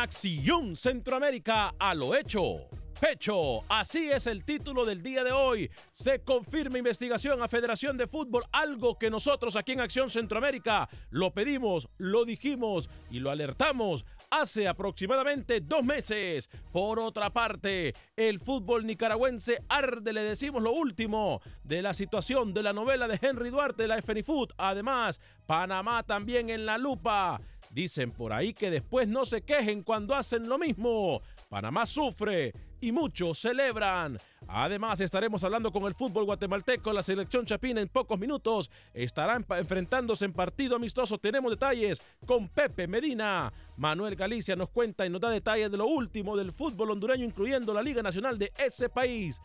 Acción Centroamérica a lo hecho. Pecho, así es el título del día de hoy. Se confirma investigación a Federación de Fútbol, algo que nosotros aquí en Acción Centroamérica lo pedimos, lo dijimos y lo alertamos hace aproximadamente dos meses. Por otra parte, el fútbol nicaragüense arde, le decimos lo último de la situación de la novela de Henry Duarte de la FNIFUT. Además, Panamá también en la lupa. Dicen por ahí que después no se quejen cuando hacen lo mismo. Panamá sufre y muchos celebran. Además, estaremos hablando con el fútbol guatemalteco. La selección chapina en pocos minutos estarán enfrentándose en partido amistoso. Tenemos detalles con Pepe Medina. Manuel Galicia nos cuenta y nos da detalles de lo último del fútbol hondureño, incluyendo la Liga Nacional de ese país.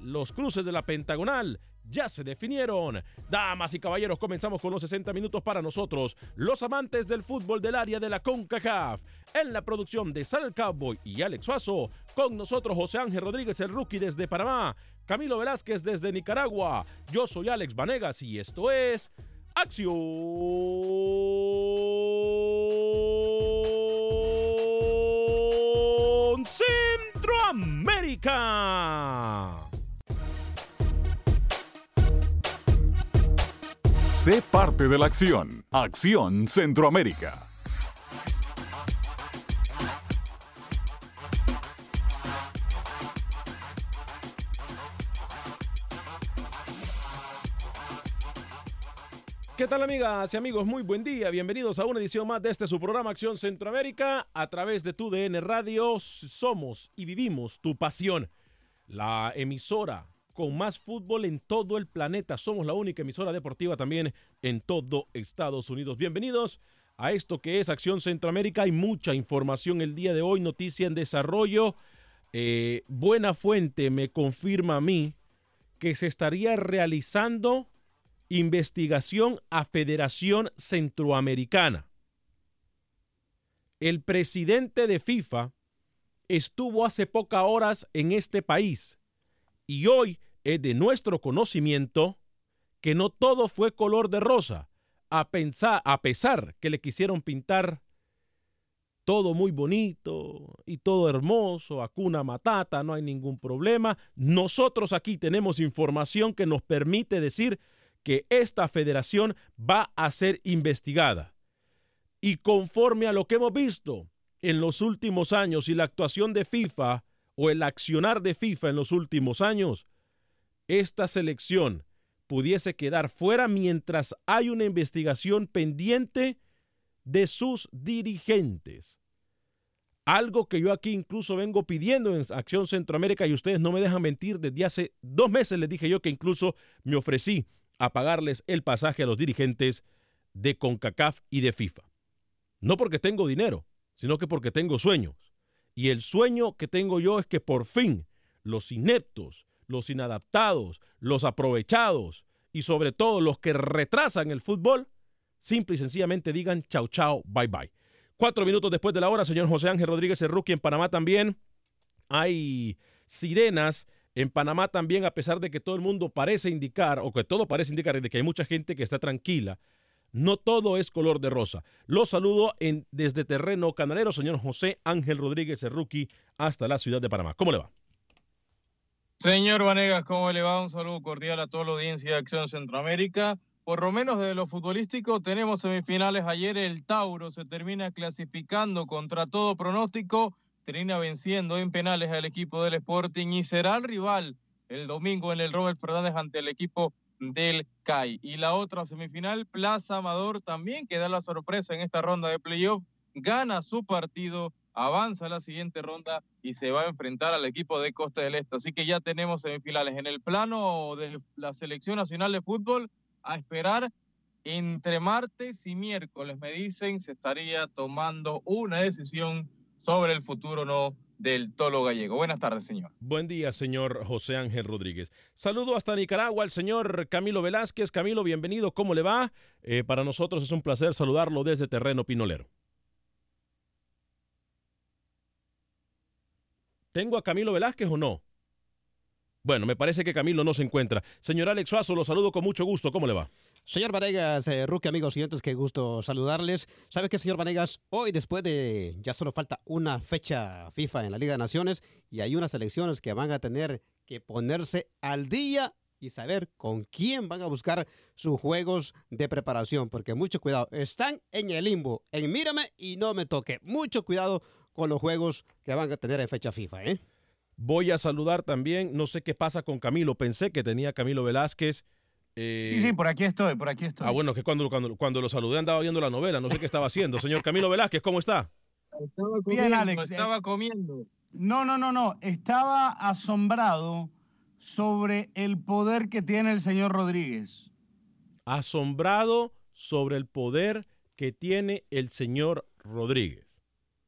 Los cruces de la Pentagonal ya se definieron. Damas y caballeros, comenzamos con los 60 minutos para nosotros, los amantes del fútbol del área de la CONCACAF. En la producción de Sal Cowboy y Alex Suazo, con nosotros José Ángel Rodríguez, el rookie desde Panamá, Camilo Velázquez desde Nicaragua. Yo soy Alex Vanegas y esto es Acción Centroamérica. Sé parte de la acción. Acción Centroamérica. ¿Qué tal amigas y amigos? Muy buen día. Bienvenidos a una edición más de este su programa Acción Centroamérica a través de tu DN Radio. Somos y vivimos tu pasión. La emisora con más fútbol en todo el planeta. Somos la única emisora deportiva también en todo Estados Unidos. Bienvenidos a esto que es Acción Centroamérica. Hay mucha información el día de hoy, noticia en desarrollo. Eh, buena fuente me confirma a mí que se estaría realizando investigación a Federación Centroamericana. El presidente de FIFA estuvo hace pocas horas en este país y hoy es de nuestro conocimiento que no todo fue color de rosa, a, pensar, a pesar que le quisieron pintar todo muy bonito y todo hermoso, acuna matata, no hay ningún problema. Nosotros aquí tenemos información que nos permite decir que esta federación va a ser investigada. Y conforme a lo que hemos visto en los últimos años y la actuación de FIFA o el accionar de FIFA en los últimos años, esta selección pudiese quedar fuera mientras hay una investigación pendiente de sus dirigentes. Algo que yo aquí incluso vengo pidiendo en Acción Centroamérica y ustedes no me dejan mentir, desde hace dos meses les dije yo que incluso me ofrecí a pagarles el pasaje a los dirigentes de CONCACAF y de FIFA. No porque tengo dinero, sino que porque tengo sueños. Y el sueño que tengo yo es que por fin los ineptos, los inadaptados, los aprovechados y sobre todo los que retrasan el fútbol, simple y sencillamente digan chao chao, bye bye. Cuatro minutos después de la hora, señor José Ángel Rodríguez, rookie en Panamá también. Hay sirenas en Panamá también, a pesar de que todo el mundo parece indicar, o que todo parece indicar de que hay mucha gente que está tranquila. No todo es color de rosa. Lo saludo en, desde terreno canalero, señor José Ángel Rodríguez, rookie, hasta la ciudad de Panamá. ¿Cómo le va? Señor Vanegas, ¿cómo le va? Un saludo cordial a toda la audiencia de Acción Centroamérica. Por lo menos de lo futbolístico, tenemos semifinales ayer. El Tauro se termina clasificando contra todo pronóstico, termina venciendo en penales al equipo del Sporting y será el rival el domingo en el Robert Fernández ante el equipo del CAI. Y la otra semifinal, Plaza Amador, también que da la sorpresa en esta ronda de playoff, gana su partido, avanza a la siguiente ronda y se va a enfrentar al equipo de Costa del Este. Así que ya tenemos semifinales. En el plano de la Selección Nacional de Fútbol, a esperar entre martes y miércoles, me dicen, se estaría tomando una decisión sobre el futuro no del Tolo Gallego. Buenas tardes, señor. Buen día, señor José Ángel Rodríguez. Saludo hasta Nicaragua al señor Camilo Velázquez. Camilo, bienvenido. ¿Cómo le va? Eh, para nosotros es un placer saludarlo desde Terreno Pinolero. ¿Tengo a Camilo Velázquez o no? Bueno, me parece que Camilo no se encuentra. Señor Alex Suazo, lo saludo con mucho gusto. ¿Cómo le va? Señor Vanegas, eh, Rookie, amigos siguientes, qué gusto saludarles. ¿Sabe qué, señor Vanegas? Hoy, después de ya solo falta una fecha FIFA en la Liga de Naciones y hay unas elecciones que van a tener que ponerse al día y saber con quién van a buscar sus juegos de preparación, porque mucho cuidado, están en el limbo, en mírame y no me toque. Mucho cuidado con los juegos que van a tener en fecha FIFA, ¿eh? Voy a saludar también, no sé qué pasa con Camilo, pensé que tenía Camilo Velázquez. Eh, Sí, sí, por aquí estoy, por aquí estoy. Ah, bueno, que cuando, cuando, cuando lo saludé andaba viendo la novela, no sé qué estaba haciendo. Señor Camilo Velázquez, ¿cómo está? Estaba Bien, comiendo, Alex, eh. Estaba comiendo. No, no, no, no. Estaba asombrado sobre el poder que tiene el señor Rodríguez. Asombrado sobre el poder que tiene el señor Rodríguez.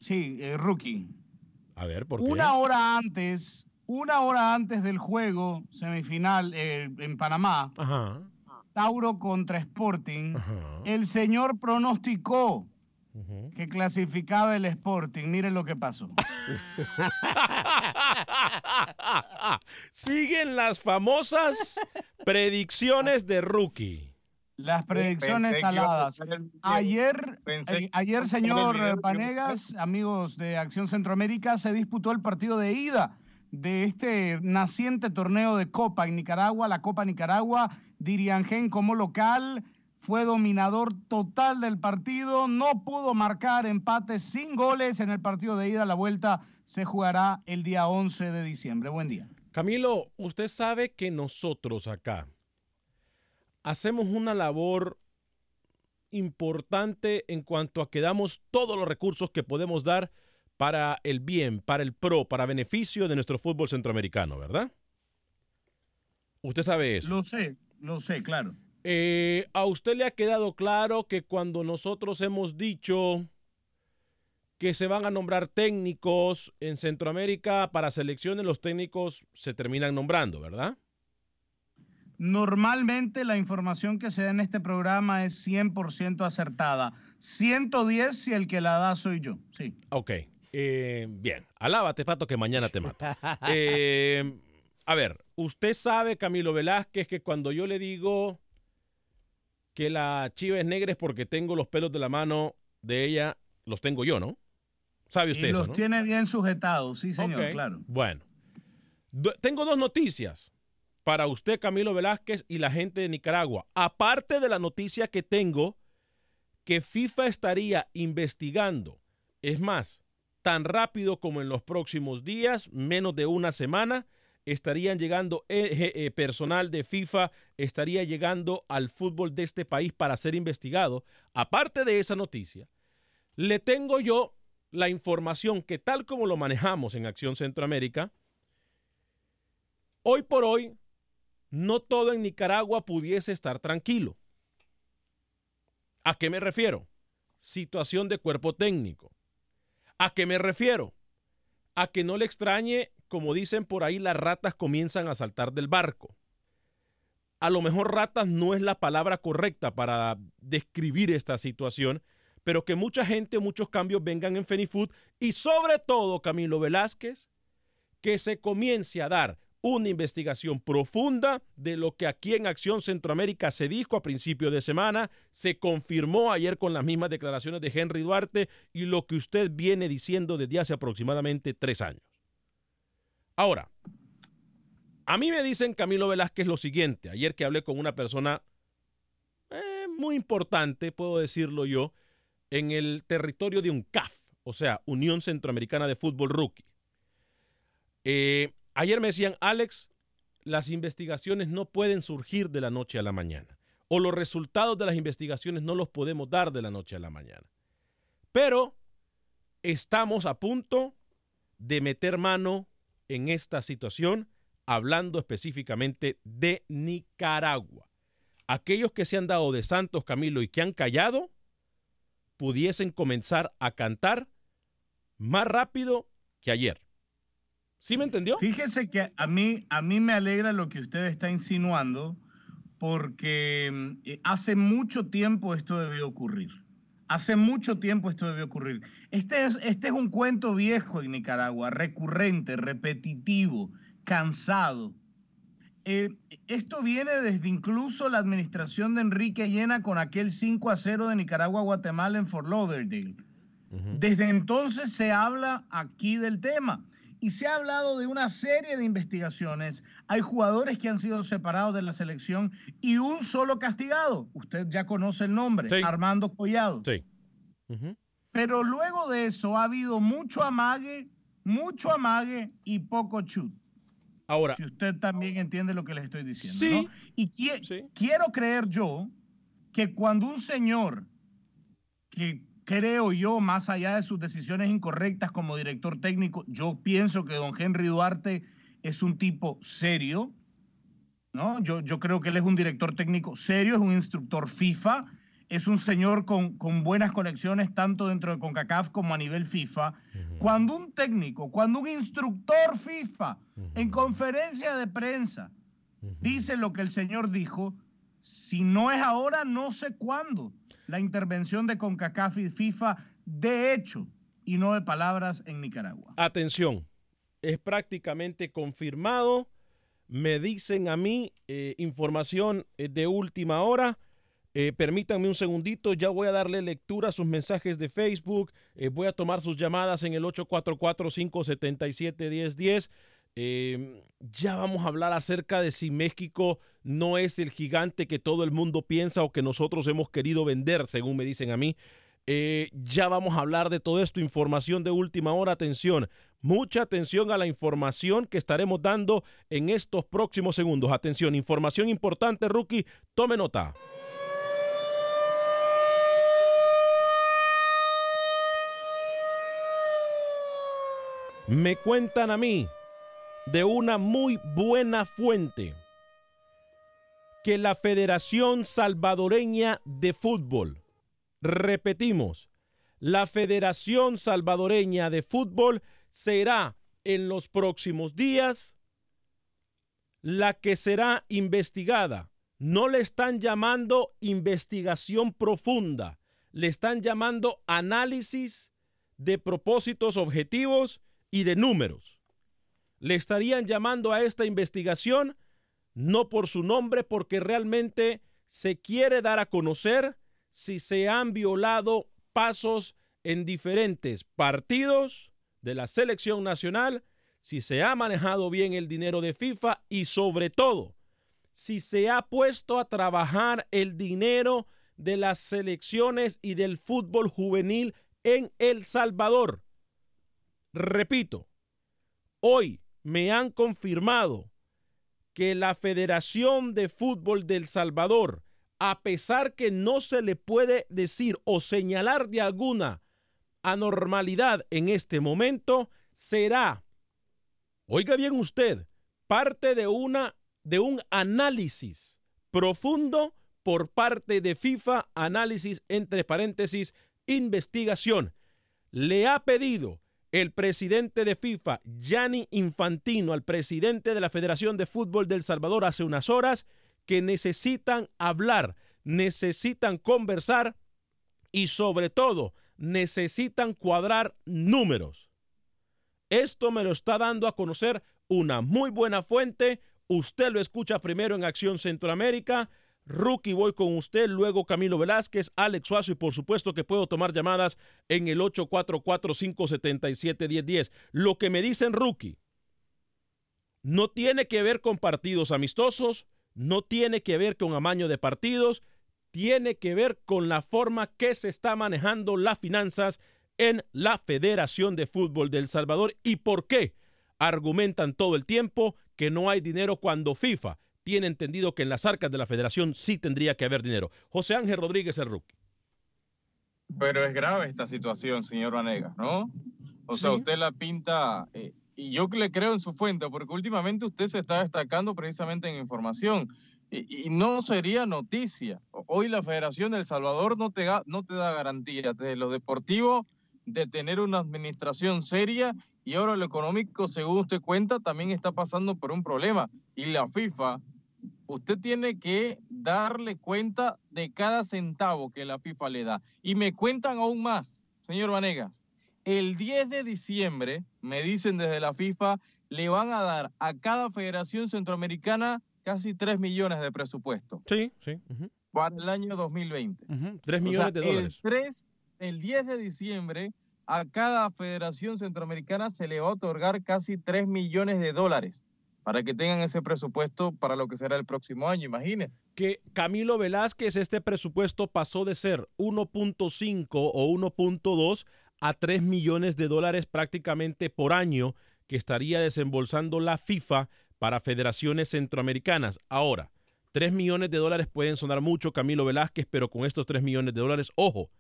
Sí, eh, rookie. A ver, ¿por qué? Una hora antes, una hora antes del juego semifinal eh, en Panamá, Ajá, Tauro contra Sporting, ajá. el señor pronosticó que clasificaba el Sporting. Miren lo que pasó. Siguen las famosas predicciones de rookie. Las predicciones Pensé que iba a saladas. tocar el video. Ayer, eh, ayer, señor Panegas, amigos de Acción Centroamérica, se disputó el partido de ida de este naciente torneo de Copa en Nicaragua, la Copa Nicaragua. Diriangén como local fue dominador total del partido, no pudo marcar empate sin goles en el partido de ida. La vuelta se jugará el día 11 de diciembre. Buen día. Camilo, usted sabe que nosotros acá hacemos una labor importante en cuanto a que damos todos los recursos que podemos dar para el bien, para el pro, para beneficio de nuestro fútbol centroamericano, ¿verdad? Usted sabe eso. Lo sé, lo sé, claro. Eh, ¿A usted le ha quedado claro que cuando nosotros hemos dicho que se van a nombrar técnicos en Centroamérica para selecciones, los técnicos se terminan nombrando, ¿verdad? Normalmente la información que se da en este programa es 100% acertada. 110 si el que la da soy yo. Sí. Ok, eh, bien. Alábate, Pato, que mañana te mato. Eh, a ver, usted sabe, Camilo Velázquez, que cuando yo le digo que la chiva es negra es porque tengo los pelos de la mano de ella, los tengo yo, ¿no? ¿Sabe usted Y eso, los no? tiene bien sujetados, sí, señor, claro. Bueno, Do- tengo dos noticias para usted, Camilo Velázquez, y la gente de Nicaragua. Aparte de la noticia que tengo, que FIFA estaría investigando, es más, tan rápido como en los próximos días, menos de una semana, estarían llegando eh, eh, personal de FIFA, estaría llegando al fútbol de este país para ser investigado. Aparte de esa noticia, le tengo yo la información que tal como lo manejamos en Acción Centroamérica, hoy por hoy no todo en Nicaragua pudiese estar tranquilo. ¿A qué me refiero? Situación de cuerpo técnico. ¿A qué me refiero? A que no le extrañe, como dicen por ahí, las ratas comienzan a saltar del barco. A lo mejor ratas no es la palabra correcta para describir esta situación, pero que mucha gente, muchos cambios vengan en Fenifood y sobre todo, Camilo Velázquez, que se comience a dar una investigación profunda de lo que aquí en Acción Centroamérica se dijo a principio de semana, se confirmó ayer con las mismas declaraciones de Henry Duarte y lo que usted viene diciendo desde hace aproximadamente tres años. Ahora, a mí me dicen Camilo Velázquez lo siguiente, ayer que hablé con una persona eh, muy importante, puedo decirlo yo, en el territorio de UNCAF, o sea, Unión Centroamericana de Fútbol Rookie. Eh, Ayer me decían, Alex, las investigaciones no pueden surgir de la noche a la mañana. O los resultados de las investigaciones no los podemos dar de la noche a la mañana. Pero estamos a punto de meter mano en esta situación, hablando específicamente de Nicaragua. Aquellos que se han dado de santos, Camilo, y que han callado, pudiesen comenzar a cantar más rápido que ayer. ¿Sí me entendió? Fíjese que a mí, a mí me alegra lo que usted está insinuando, porque eh, hace mucho tiempo esto debió ocurrir. Hace mucho tiempo esto debió ocurrir. Este es, este es un cuento viejo en Nicaragua, recurrente, repetitivo, cansado. Eh, esto viene desde incluso la administración de Enrique Llena con aquel 5 a 0 de Nicaragua-Guatemala en Fort Lauderdale. Desde entonces se habla aquí del tema y se ha hablado de una serie de investigaciones. Hay jugadores que han sido separados de la selección y un solo castigado. Usted ya conoce el nombre, Armando Collado. Sí. Pero luego de eso ha habido mucho amague, mucho amague y poco chut. Ahora. Si usted también entiende lo que le estoy diciendo. Sí. Y quiero creer yo que cuando un señor que creo yo, más allá de sus decisiones incorrectas como director técnico, yo pienso que don Henry Duarte es un tipo serio, ¿no? Yo, yo creo que él es un director técnico serio, es un instructor FIFA, es un señor con, con buenas conexiones tanto dentro de CONCACAF como a nivel FIFA. Cuando un técnico, cuando un instructor FIFA en conferencia de prensa dice lo que el señor dijo, si no es ahora, no sé cuándo la intervención de CONCACAF y FIFA de hecho y no de palabras en Nicaragua. Atención, es prácticamente confirmado. Me dicen a mí eh, información eh, de última hora. Eh, permítanme un segundito, ya voy a darle lectura a sus mensajes de Facebook. voy a tomar sus llamadas en el 844-577-1010. Ya vamos a hablar acerca de si México no es el gigante que todo el mundo piensa o que nosotros hemos querido vender, según me dicen a mí. Eh, ya vamos a hablar de todo esto, información de última hora, atención, mucha atención a la información que estaremos dando en estos próximos segundos. Atención, información importante, rookie, tome nota. Me cuentan a mí de una muy buena fuente que la Federación Salvadoreña de Fútbol, repetimos, la Federación Salvadoreña de Fútbol será en los próximos días la que será investigada. No le están llamando investigación profunda, le están llamando análisis de propósitos objetivos y de números. Le estarían llamando a esta investigación no por su nombre, porque realmente se quiere dar a conocer si se han violado pasos en diferentes partidos de la selección nacional, si se ha manejado bien el dinero de FIFA y sobre todo, si se ha puesto a trabajar el dinero de las selecciones y del fútbol juvenil en El Salvador. Repito, hoy me han confirmado que la Federación de Fútbol del Salvador, a pesar que no se le puede decir o señalar de alguna anormalidad en este momento será, oiga bien usted, parte de, una, de un análisis profundo por parte de FIFA, análisis entre paréntesis, investigación. Le ha pedido el presidente de FIFA, Gianni Infantino, al presidente de la Federación de Fútbol del Salvador hace unas horas, que necesitan hablar, necesitan conversar y sobre todo necesitan cuadrar números. Esto me lo está dando a conocer una muy buena fuente. Usted lo escucha primero en Acción Centroamérica. Rookie, voy con usted, luego Camilo Velázquez, Alex Suazo y por supuesto que puedo tomar llamadas en el 844-577-1010. Lo que me dicen Rookie no tiene que ver con partidos amistosos, no tiene que ver con amaño de partidos, tiene que ver con la forma que se está manejando las finanzas en la Federación de Fútbol del Salvador. Y por qué argumentan todo el tiempo que no hay dinero cuando FIFA tiene entendido que en las arcas de la federación sí tendría que haber dinero. José Ángel Rodríguez, el rookie. Pero es grave esta situación, señor Vanegas, ¿no? O sea, usted la pinta, eh, y yo le creo en su fuente, porque últimamente usted se está destacando precisamente en información, y, y no sería noticia. Hoy la Federación del Salvador no te, no te da garantía de lo deportivo de tener una administración seria y ahora lo económico, según usted cuenta, también está pasando por un problema. Y la FIFA, usted tiene que darle cuenta de cada centavo que la FIFA le da. Y me cuentan aún más, señor Vanegas. El 10 de diciembre, me dicen desde la FIFA, le van a dar a cada federación centroamericana casi 3 millones de presupuesto. Sí, sí. Para el año 2020. 3 millones O sea, de dólares. El, 3, el 10 de diciembre, a cada federación centroamericana se le va a otorgar casi 3 millones de dólares para que tengan ese presupuesto para lo que será el próximo año, imagínense. que Camilo Velázquez, este presupuesto pasó de ser 1.5 o 1.2 a 3 millones de dólares prácticamente por año que estaría desembolsando la FIFA para federaciones centroamericanas. Ahora, 3 millones de dólares pueden sonar mucho, Camilo Velázquez, pero con estos 3 millones de dólares, ojo,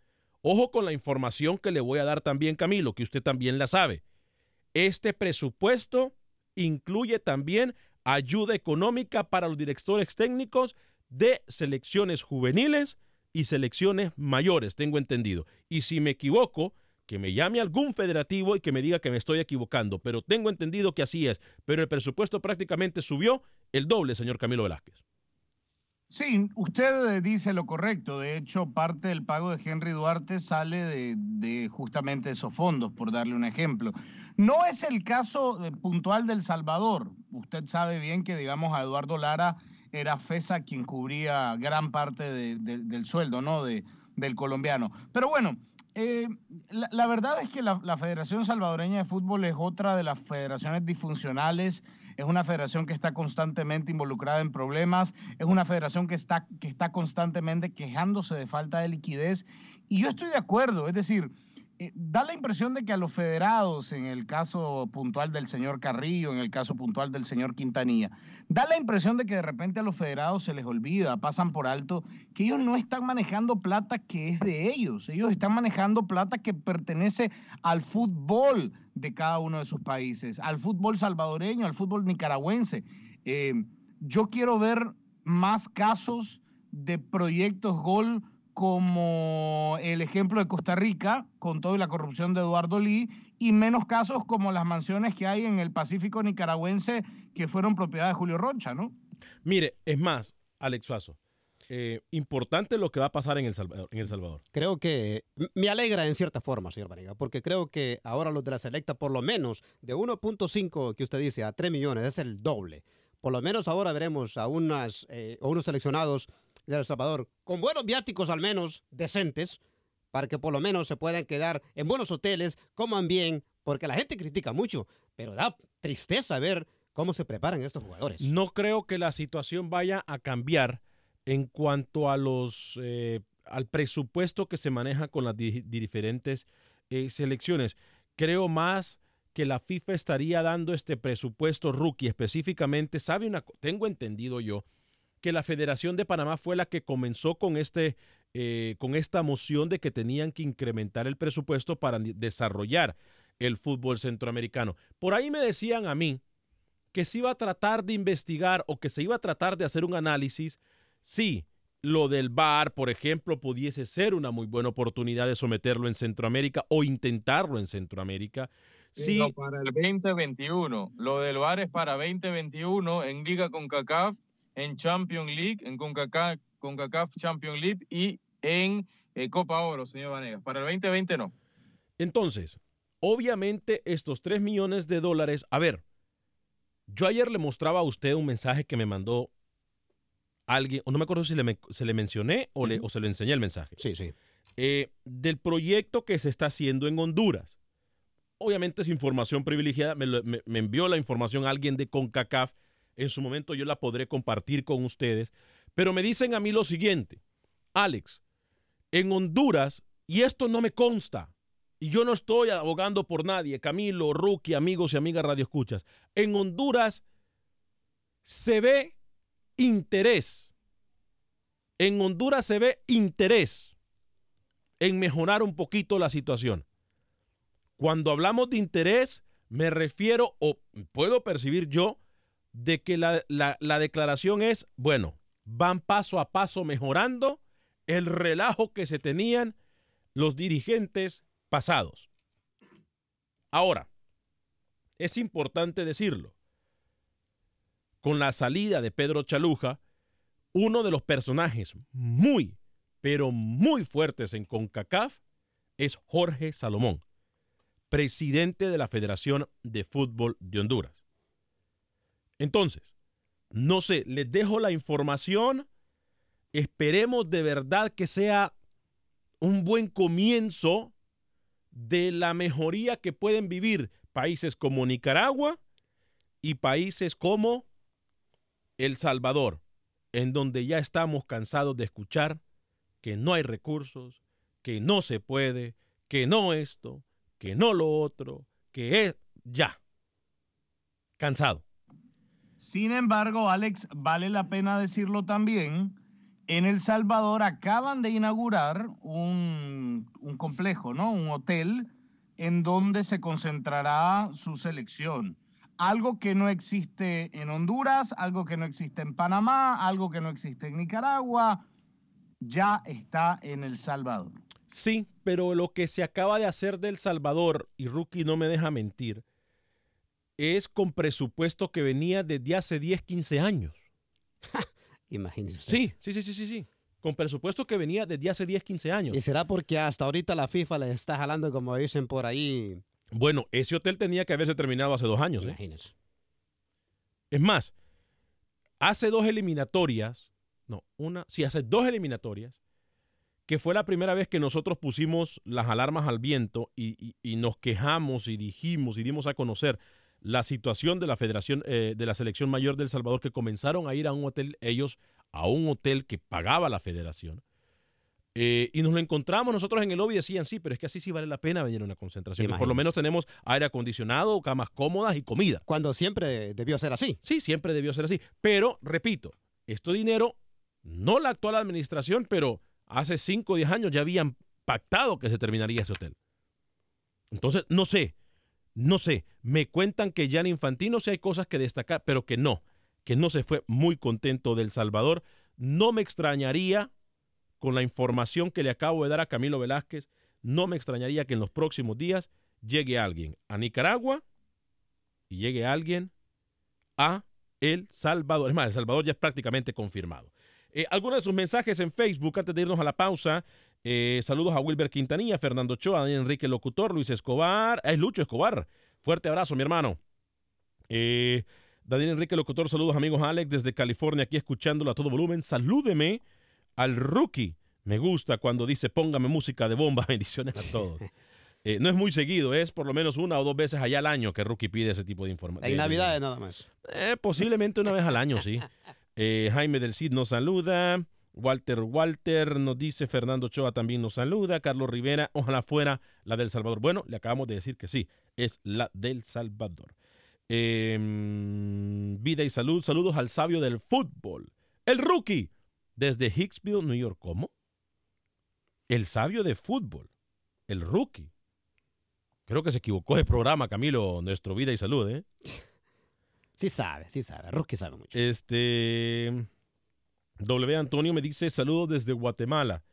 ojo con la información que le voy a dar también, Camilo, que usted también la sabe. Este presupuesto incluye también ayuda económica para los directores técnicos de selecciones juveniles y selecciones mayores, tengo entendido. Y si me equivoco, que me llame algún federativo y que me diga que me estoy equivocando, pero tengo entendido que así es. Pero el presupuesto prácticamente subió el doble, señor Camilo Velázquez. Sí, usted eh, dice lo correcto. De hecho, parte del pago de Henry Duarte sale de, de justamente esos fondos, por darle un ejemplo. No es el caso eh, puntual del Salvador. Usted sabe bien que, digamos, a Eduardo Lara era FESA quien cubría gran parte de- de- del sueldo, ¿no? De, del colombiano. Pero bueno, eh, la, verdad es que la Federación Salvadoreña de Fútbol es otra de las federaciones disfuncionales. Es una federación que está constantemente involucrada en problemas. Es una federación que está, que está constantemente quejándose de falta de liquidez. Y yo estoy de acuerdo. Es decir, da la impresión de que a los federados, en el caso puntual del señor Carrillo, en el caso puntual del señor Quintanilla, da la impresión de que de repente a los federados se les olvida, pasan por alto, que ellos no están manejando plata que es de ellos, ellos están manejando plata que pertenece al fútbol de cada uno de sus países, al fútbol salvadoreño, al fútbol nicaragüense. Eh, yo quiero ver más casos de proyectos Gol como el ejemplo de Costa Rica, con toda la corrupción de Eduardo Lee, y menos casos como las mansiones que hay en el Pacífico nicaragüense que fueron propiedad de Julio Rocha, ¿no? Mire, es más, Alex Suazo, eh, importante lo que va a pasar en El Salvador. En el Salvador. Creo que me alegra en cierta forma, señor Vanega, porque creo que ahora los de la selecta, por lo menos de 1.5 que usted dice a 3 millones, es el doble. Por lo menos ahora veremos a, eh, unos seleccionados de El Salvador con buenos viáticos al menos decentes, para que por lo menos se puedan quedar en buenos hoteles, coman bien, porque la gente critica mucho, pero da tristeza ver cómo se preparan estos jugadores. No creo que la situación vaya a cambiar en cuanto a los eh, al presupuesto que se maneja con las di- diferentes eh, selecciones. Creo más que la FIFA estaría dando este presupuesto rookie específicamente. Sabe una, tengo entendido yo que la Federación de Panamá fue la que comenzó con este eh, con esta moción de que tenían que incrementar el presupuesto para desarrollar el fútbol centroamericano. Por ahí me decían a mí que se iba a tratar de investigar o que se iba a tratar de hacer un análisis si lo del VAR, por ejemplo, pudiese ser una muy buena oportunidad de someterlo en Centroamérica o intentarlo en Centroamérica. Sí, No, para el 2021. Lo del VAR es para 2021 en Liga CONCACAF, en Champions League, en CONCACAF, CONCACAF Champions League y en eh, Copa Oro, señor Vanegas. Para el 2020 no. Entonces, obviamente estos 3 millones de dólares, a ver, yo ayer le mostraba a usted un mensaje que me mandó alguien, o no me acuerdo si le, se le mencioné o, le- o se le enseñé el mensaje. Sí, sí. eh, del proyecto que se está haciendo en Honduras. Obviamente es información privilegiada, me, envió la información alguien de CONCACAF, en su momento yo la podré compartir con ustedes, pero me dicen a mí lo siguiente, Alex, en Honduras, y esto no me consta, y yo no estoy abogando por nadie, Camilo, Rookie, amigos y amigas radioescuchas, en Honduras se ve interés, en Honduras se ve interés en mejorar un poquito la situación. Cuando hablamos de interés, me refiero o puedo percibir yo de que la, la- la declaración es, bueno, van paso a paso mejorando el relajo que se tenían los dirigentes pasados. Ahora, es importante decirlo, con la salida de Pedro Chaluja, uno de los personajes muy, pero muy fuertes en CONCACAF es Jorge Salomón, presidente de la Federación de Fútbol de Honduras. Entonces, no sé, les dejo la información. Esperemos de verdad que sea un buen comienzo de la mejoría que pueden vivir países como Nicaragua y países como El Salvador, en donde ya estamos cansados de escuchar que no hay recursos, que no se puede, que no esto, que no lo otro, que es ya. Cansado. Sin embargo, Alex, vale la pena decirlo también, en El Salvador acaban de inaugurar un, complejo, ¿no? Un hotel en donde se concentrará su selección. Algo que no existe en Honduras, algo que no existe en Panamá, algo que no existe en Nicaragua, ya está en El Salvador. Sí, pero lo que se acaba de hacer del Salvador, y Rookie no me deja mentir, es con presupuesto que venía desde hace 10, 15 años. Imagínese. usted. Sí, sí, sí, sí, sí, sí. Con presupuesto que venía desde hace 10, 15 años. ¿Y será porque hasta ahorita la FIFA le está jalando, como dicen por ahí? Bueno, ese hotel tenía que haberse terminado hace dos años. ¿eh? Imagínese. Es más, hace dos eliminatorias, no, una, sí, hace dos eliminatorias, que fue la primera vez que nosotros pusimos las alarmas al viento y, y- y nos quejamos y dijimos y dimos a conocer la situación de la Federación, eh, de la Selección Mayor del Salvador, que comenzaron a ir a un hotel, ellos, a un hotel que pagaba la Federación. Eh, y nos lo encontramos nosotros en el lobby y decían, sí, pero es que así sí vale la pena venir a una concentración. que por lo menos tenemos aire acondicionado, camas cómodas y comida. Cuando siempre debió ser así. Sí, siempre debió ser así. Pero, repito, este dinero, no la actual administración, pero hace 5 o 10 años ya habían pactado que se terminaría ese hotel. Entonces, no sé, no sé. Me cuentan que Jan Infantino sí hay cosas que destacar, pero que no, que no se fue muy contento del Salvador. No me extrañaría, con la información que le acabo de dar a Camilo Velázquez, no me extrañaría que en los próximos días llegue alguien a Nicaragua y llegue alguien a El Salvador. Es más, El Salvador ya es prácticamente confirmado. Eh, algunos de sus mensajes en Facebook antes de irnos a la pausa. Eh, saludos a Wilber Quintanilla, Fernando Ochoa, Daniel Enrique Locutor, Luis Escobar. Es Lucho Escobar. Fuerte abrazo, mi hermano. Eh, Daniel Enrique Locutor, saludos amigos Alex desde California, aquí escuchándolo a todo volumen. Salúdeme al rookie. Me gusta cuando dice póngame música de bomba. Bendiciones a todos. Eh, no es muy seguido, es por lo menos una o dos veces allá al año que Rookie pide ese tipo de información. En Navidades nada más. Eh, posiblemente una vez al año, sí. Eh, Jaime del Cid nos saluda. Walter Walter nos dice, Fernando Ochoa también nos saluda, Carlos Rivera, ojalá fuera la del Salvador. Bueno, le acabamos de decir que sí, es la del Salvador. Eh, vida y salud, saludos al sabio del fútbol, el rookie, desde Hicksville, New York. ¿Cómo? el sabio de fútbol, el rookie. Creo que se equivocó de programa, Camilo, nuestro Vida y Salud, ¿eh? Sí sabe, sí sabe. Rookie sabe mucho. Este. W. Antonio me dice saludos desde Guatemala.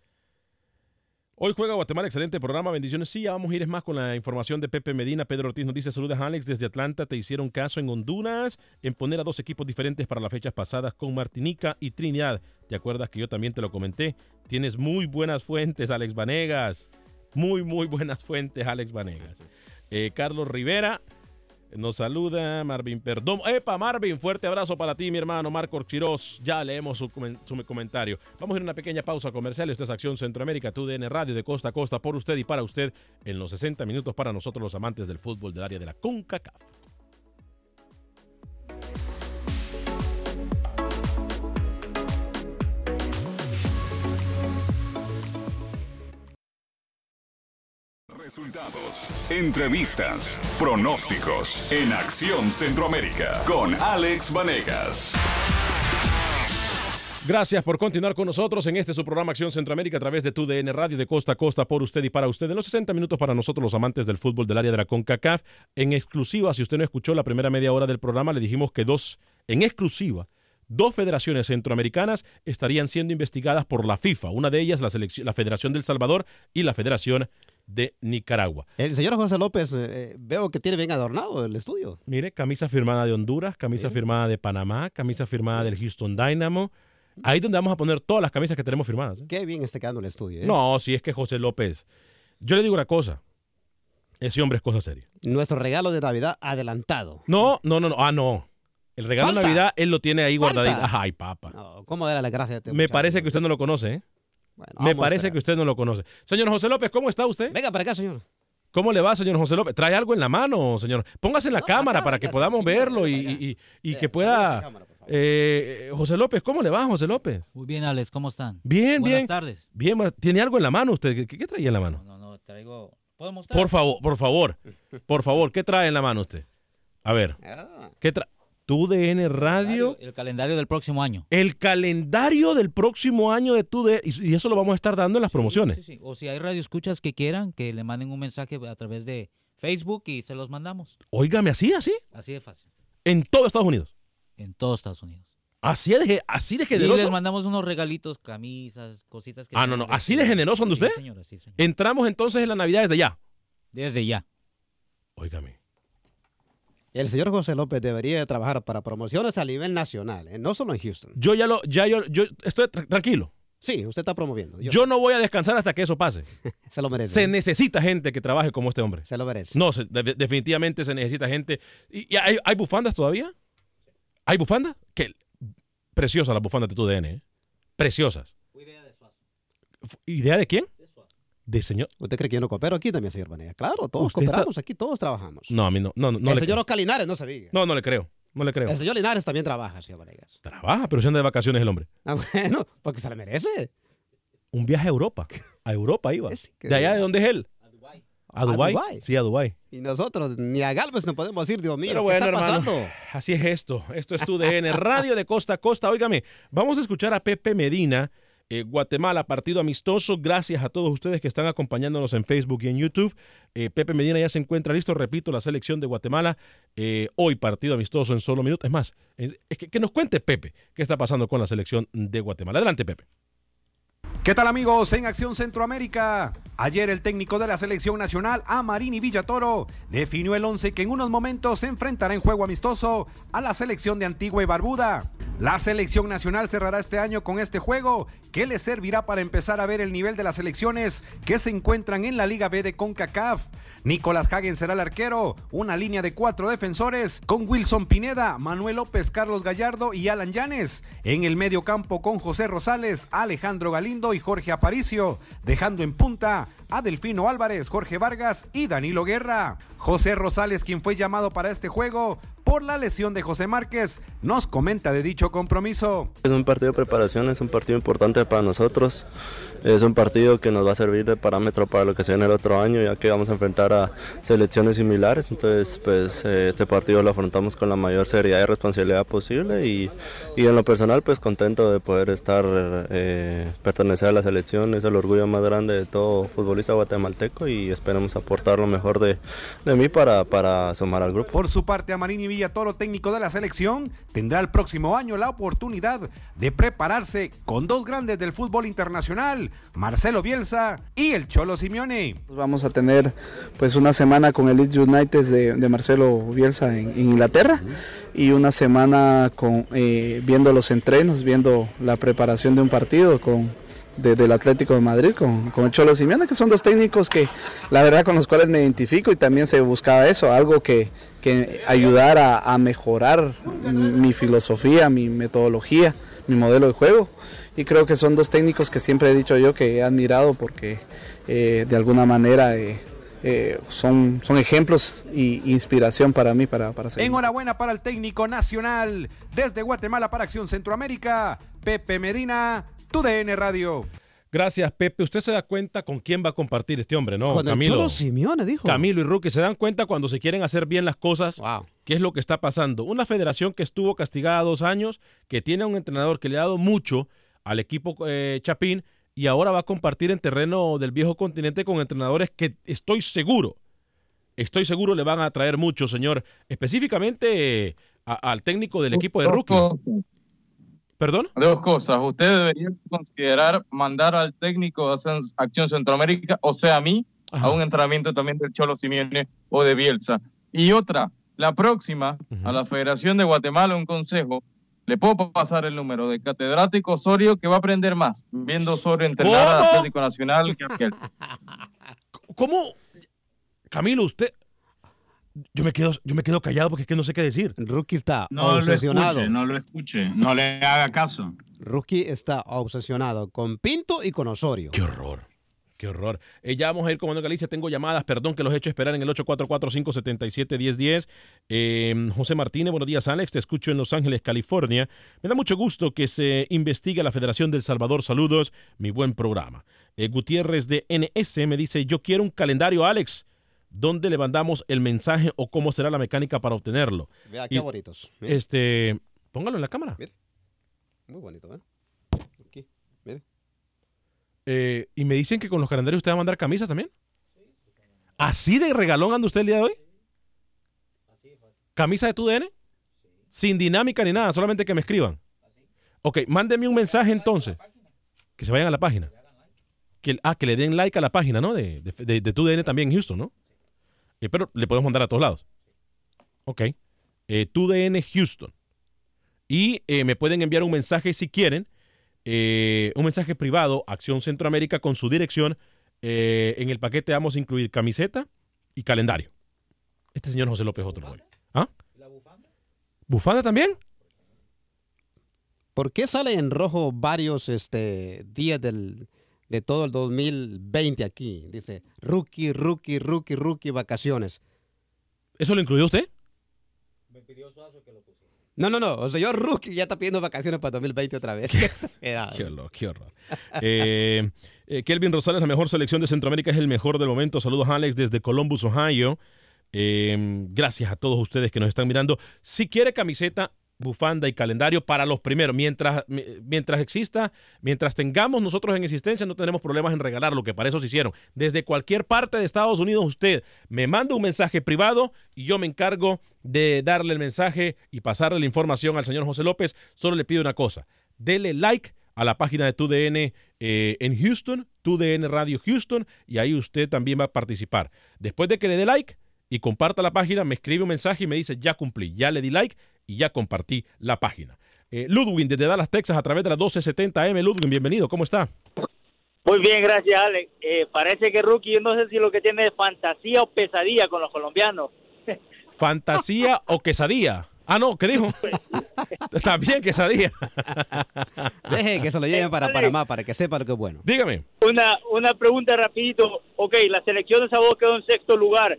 Hoy juega Guatemala, excelente programa, bendiciones. Sí, ya vamos a ir más con la información de Pepe Medina. Pedro Ortiz nos dice saludos Alex desde Atlanta. Te hicieron caso en Honduras en poner a dos equipos diferentes para las fechas pasadas con Martinica y Trinidad. ¿Te acuerdas que yo también te lo comenté? Tienes muy buenas fuentes, Alex Vanegas. Muy, muy buenas fuentes, Alex Vanegas. Eh, Carlos Rivera nos saluda Marvin Perdón. Epa, Marvin, fuerte abrazo para ti, mi hermano Marco Quiroz. Ya leemos su comentario. Vamos a ir a una pequeña pausa comercial. Esto es Acción Centroamérica, TUDN Radio de costa a costa por usted y para usted en los 60 minutos para nosotros los amantes del fútbol del área de la CONCACAF. Resultados, entrevistas, pronósticos en Acción Centroamérica con Alex Vanegas. Gracias por continuar con nosotros en este su programa Acción Centroamérica a través de tu DN Radio de costa a costa por usted y para usted. En los 60 minutos para nosotros los amantes del fútbol del área de la CONCACAF. En exclusiva, si usted no escuchó la primera media hora del programa, le dijimos que dos, en exclusiva, dos federaciones centroamericanas estarían siendo investigadas por la FIFA. Una de ellas, la, selección- la Federación del Salvador y la Federación de Nicaragua. El señor José López, eh, veo que tiene bien adornado el estudio. Mire, camisa firmada de Honduras, camisa firmada de Panamá, camisa firmada del Houston Dynamo. Ahí es donde vamos a poner todas las camisas que tenemos firmadas. ¿eh? Qué bien está quedando el estudio. ¿eh? No, si es que José López. Yo le digo una cosa. Ese hombre es cosa seria. Nuestro regalo de Navidad adelantado. No, no, no, no. Ah, no. El regalo de. Navidad él lo tiene ahí Falta. guardadito. Ay, papá. No, ¿Cómo era la gracia? de este Me muchacho? parece que usted no lo conoce, ¿eh? Bueno, Me parece que usted no lo conoce. Señor José López, ¿cómo está usted? Venga para acá, señor. ¿Cómo le va, señor José López? ¿Trae algo en la mano, señor? Póngase en la No, cámara acá, para que podamos sí, verlo y, y- y- y Eh, que pueda... cámara. Eh, José López, ¿cómo le va, José López? Muy bien, Alex, ¿cómo están? Bien, Buenas bien. tardes. Bien, ¿tiene algo en la mano usted? ¿Qué, qué traía en la mano? No, no, traigo. ¿Puedo mostrar? Por favor, por favor, por favor, ¿qué trae en la mano usted? A ver, Ah, ¿qué trae? Tu DN Radio, El calendario del próximo año. el calendario del próximo año de tu DN, y y eso lo vamos a estar dando en las promociones. Sí, sí. O si hay radioescuchas que quieran, que le manden un mensaje a través de Facebook y se los mandamos. Óigame, así, así, Así de fácil. en todo Estados Unidos. En todos Estados Unidos. Así de, así de Y generoso. les mandamos unos regalitos, camisas, cositas que... Ah, no, no, ¿así de generoso Sí, usted? señora, sí. Entramos entonces en la Navidad desde ya. Desde ya. Óigame. El señor José López debería de trabajar para promociones a nivel nacional, ¿eh? no solo en Houston. Yo ya lo, ya yo, yo estoy tra- tranquilo. Sí, usted está promoviendo. Yo- Yo no voy a descansar hasta que eso pase. se lo merece. Se necesita gente que trabaje como este hombre. Se lo merece. No, se- de- definitivamente se necesita gente. ¿Y, y hay, hay bufandas todavía? ¿Hay bufandas? Que preciosas las bufandas de tu DN, ¿eh? Preciosas. F- ¿Idea de quién? De señor. ¿Usted cree que yo no coopero aquí también, señor Vanega? Claro, todos está- cooperamos aquí, todos trabajamos. No, a mí no. No, no, no el le señor creo. Oscar Linares, no se diga. No, no le creo. No le creo. El señor Linares también trabaja, señor Vanegas. Trabaja, pero se anda de vacaciones el hombre. Ah, bueno, porque se le merece. Un viaje a Europa. A Europa iba. Es que- ¿De allá de dónde es él? A Dubái. Dubái. Sí, a Dubái. Y nosotros ni a Galvez no podemos decir, Dios mío, Pero ¿qué bueno, está hermano, pasando? así es esto. Esto es tu DN, Radio de Costa a Costa. Óigame, vamos a escuchar a Pepe Medina, eh, Guatemala, partido amistoso. Gracias a todos ustedes que están acompañándonos en Facebook y en YouTube. Eh, Pepe Medina ya se encuentra listo. Repito, la selección de Guatemala. eh, hoy partido amistoso en solo minutos. Es más, es que nos cuente Pepe qué está pasando con la selección de Guatemala. Adelante, Pepe. ¿Qué tal amigos en Acción Centroamérica? Ayer el técnico de la selección nacional, Amarini Villatoro, definió el 11 que en unos momentos se enfrentará en juego amistoso a la selección de Antigua y Barbuda. La selección nacional cerrará este año con este juego que le servirá para empezar a ver el nivel de las selecciones que se encuentran en la Liga B de CONCACAF. Nicolás Hagen será el arquero, una línea de cuatro defensores con Wilson Pineda, Manuel López, Carlos Gallardo y Alan Llanes. En el medio campo con José Rosales, Alejandro Galindo y Jorge Aparicio, dejando en punta a Álvarez, Jorge Vargas y Danilo Guerra. José Rosales, quien fue llamado para este juego por la lesión de José Márquez. Nos comenta de dicho compromiso. Es un partido de preparación, es un partido importante para nosotros. Es un partido que nos va a servir de parámetro para lo que sea en el otro año, ya que vamos a enfrentar a selecciones similares. Entonces, pues eh, este partido lo afrontamos con la mayor seriedad y responsabilidad posible. Y, y en lo personal, pues contento de poder estar, eh, pertenecer a la selección. Es el orgullo más grande de todo futbolista guatemalteco y esperemos aportar lo mejor de, de mí para, para sumar al grupo. Por su parte, Amarini Villatoro, técnico de la selección, tendrá el próximo año la oportunidad de prepararse con dos grandes del fútbol internacional, Marcelo Bielsa y el Cholo Simeone. Vamos a tener pues una semana con el Leeds United de, Marcelo Bielsa en, en Inglaterra y una semana con, eh, viendo los entrenos, viendo la preparación de un partido con de- del Atlético de Madrid con, con el Cholo Simeone, que son dos técnicos que la verdad con los cuales me identifico y también se buscaba eso, algo que, que ayudara a, mejorar mi filosofía, mi metodología, mi modelo de juego. Y creo que son dos técnicos que siempre he dicho yo que he admirado porque eh, de alguna manera eh, eh, son, son ejemplos y inspiración para mí para, para seguir. Enhorabuena para el técnico nacional desde Guatemala para Acción Centroamérica, Pepe Medina, TUDN Radio. Gracias, Pepe. Usted se da cuenta con quién va a compartir este hombre, ¿no? Con el Camilo. Cholo Simeone, dijo. Camilo y Rookie se dan cuenta cuando se quieren hacer bien las cosas, qué es lo que está pasando. Una federación que estuvo castigada dos años, que tiene a un entrenador que le ha dado mucho al equipo eh, Chapín y ahora va a compartir en terreno del viejo continente con entrenadores que estoy seguro, estoy seguro le van a traer mucho, señor. Específicamente eh, a- al técnico del equipo de Rookie. ¿Perdón? Dos cosas. Usted debería considerar mandar al técnico de Acción- Centroamérica, o sea, a mí, a un entrenamiento también del Cholo Simeone o de Bielsa. Y otra, la próxima, a la Federación de Guatemala, un consejo. Le puedo pasar el número de catedrático Osorio que va a aprender más viendo Osorio entrenar al. Atlético Nacional que aquel. ¿Cómo? Camilo, usted. Yo me quedo, yo me quedo callado porque es que no sé qué decir. Rookie está No lo obsesionado. escuche, no lo escuche, no le haga caso. Rookie está obsesionado con Pinto y con Osorio. Qué horror. Qué horror. Eh, ya vamos a ir con Manuel Galicia. Tengo llamadas, perdón que los he hecho esperar en el 844-577-1010. Eh, José Martínez, buenos días, Alex. Te escucho en Los Ángeles, California. Me da mucho gusto que se investigue la Federación del Salvador. Saludos, mi buen programa. Eh, Gutiérrez de NS me dice: Yo quiero un calendario, Alex. ¿Dónde le mandamos el mensaje o cómo será la mecánica para obtenerlo? Vea qué Y, bonitos. Este, póngalo en la cámara. Muy bonito, ¿eh? Aquí, mire. Eh, y me dicen que con los calendarios usted va a mandar camisas también. ¿Así de regalón anda usted el día de hoy? ¿Camisa de tu DN? Sin dinámica ni nada, solamente que me escriban. Ok, mándeme un mensaje entonces. Que se vayan a la página. Que, ah, que le den like a la página, ¿no? De, de, de, de tu DN también en Houston, ¿no? Eh, pero le podemos mandar a todos lados. Ok. Eh, tu DN Houston. Y eh, me pueden enviar un mensaje si quieren eh, un mensaje privado, Acción Centroamérica, con su dirección. Eh, en el paquete vamos a incluir camiseta y calendario. Este señor José López otro rollo. ¿Ah? ¿Bufanda también? ¿Por qué sale en rojo varios este, días del, de todo el 2020 aquí? Dice rookie, rookie, rookie, rookie, vacaciones. ¿Eso lo incluyó usted? No, no, no. O sea, yo rookie ya está pidiendo vacaciones para 2020 otra vez. Qué horror, qué horror. Eh, eh, Kelvin Rosales, la mejor selección de Centroamérica, es el mejor del momento. Saludos, Alex, desde Columbus, Ohio. Eh, gracias a todos ustedes que nos están mirando. Si quiere camiseta, bufanda y calendario para los primeros, mientras, mi- mientras exista, mientras tengamos nosotros en existencia, no tenemos problemas en regalar lo que para eso se hicieron. Desde cualquier parte de Estados Unidos, usted me manda un mensaje privado y yo me encargo de darle el mensaje y pasarle la información al señor José López. Solo le pido una cosa, dele like a la página de TUDN eh, en Houston, TUDN Radio Houston, y ahí usted también va a participar. Después de que le dé like y comparta la página, me escribe un mensaje y me dice, ya cumplí, ya le di like y ya compartí la página. Eh, Ludwin, desde Dallas, Texas, a través de la 1270M. Ludwin, bienvenido, ¿cómo está? Muy bien, gracias, Alex. Eh, parece que Rookie, yo no sé si lo que tiene es fantasía o pesadilla con los colombianos. ¿Fantasía o quesadilla? Ah, no, ¿qué dijo? También quesadilla. Deje que se lo lleven para Panamá para que sepa lo que es bueno. Dígame. Una, una pregunta rapidito. Ok, la selección de Sabor quedó en sexto lugar.